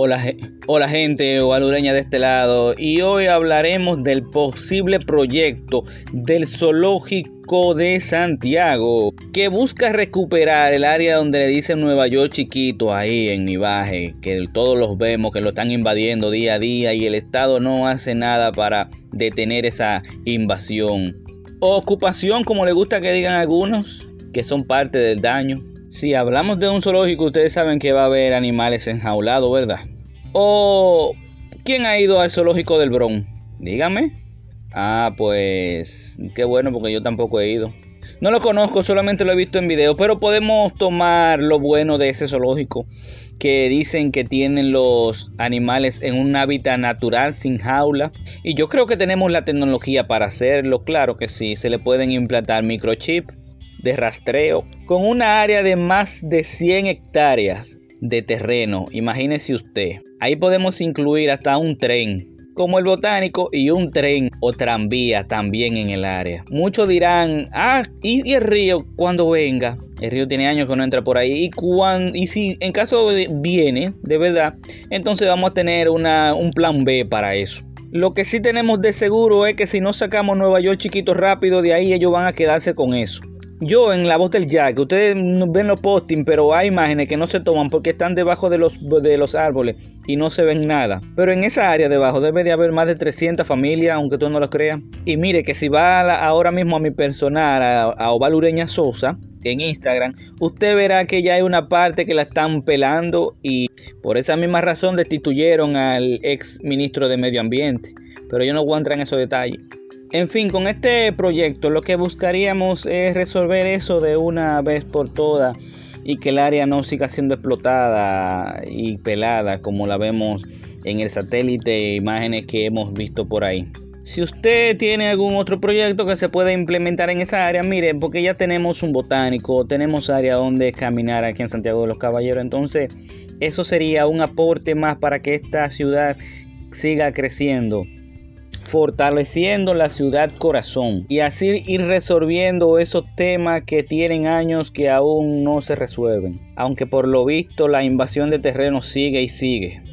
Hola, hola gente ovalureña de este lado. Y hoy hablaremos del posible proyecto del zoológico de Santiago que busca recuperar el área donde le dicen Nueva York chiquito ahí en Nivaje que todos los vemos que lo están invadiendo día a día y el Estado no hace nada para detener esa invasión. Ocupación como le gusta que digan algunos que son parte del daño. Si hablamos de un zoológico, ustedes saben que va a haber animales enjaulados, ¿verdad? ¿O quién ha ido al zoológico del Bronx? Dígame. Ah, pues qué bueno porque yo tampoco he ido. No lo conozco, solamente lo he visto en video, pero podemos tomar lo bueno de ese zoológico que dicen que tienen los animales en un hábitat natural sin jaula. Y yo creo que tenemos la tecnología para hacerlo, claro que sí, se le pueden implantar microchip de rastreo con una área de más de 100 hectáreas de terreno. Imagínese usted. Ahí podemos incluir hasta un tren como el botánico y un tren o tranvía también en el área. Muchos dirán, ah, ¿y, el río cuando venga? El río tiene años que no entra por ahí. Y, y si en caso de, viene, de verdad, entonces vamos a tener una, un plan B para eso. Lo que sí tenemos de seguro es que si no sacamos Nueva York chiquito rápido, de ahí ellos van a quedarse con eso. Yo en la voz del Jack, ustedes ven los postings, pero hay imágenes que no se toman porque están debajo de los, de los árboles y no se ven nada. Pero en esa área debajo debe de haber más de 300 familias, aunque tú no lo creas. Y mire que si va ahora mismo a mi personal, a, a Oval Sosa, en Instagram, usted verá que ya hay una parte que la están pelando y por esa misma razón destituyeron al ex ministro de Medio Ambiente. Pero yo no voy a entrar en esos detalles. En fin, con este proyecto lo que buscaríamos es resolver eso de una vez por todas y que el área no siga siendo explotada y pelada como la vemos en el satélite e imágenes que hemos visto por ahí. Si usted tiene algún otro proyecto que se pueda implementar en esa área, mire, porque ya tenemos un botánico, tenemos área donde caminar aquí en Santiago de los Caballeros, entonces eso sería un aporte más para que esta ciudad siga creciendo fortaleciendo la ciudad corazón y así ir resolviendo esos temas que tienen años que aún no se resuelven, aunque por lo visto la invasión de terreno sigue y sigue.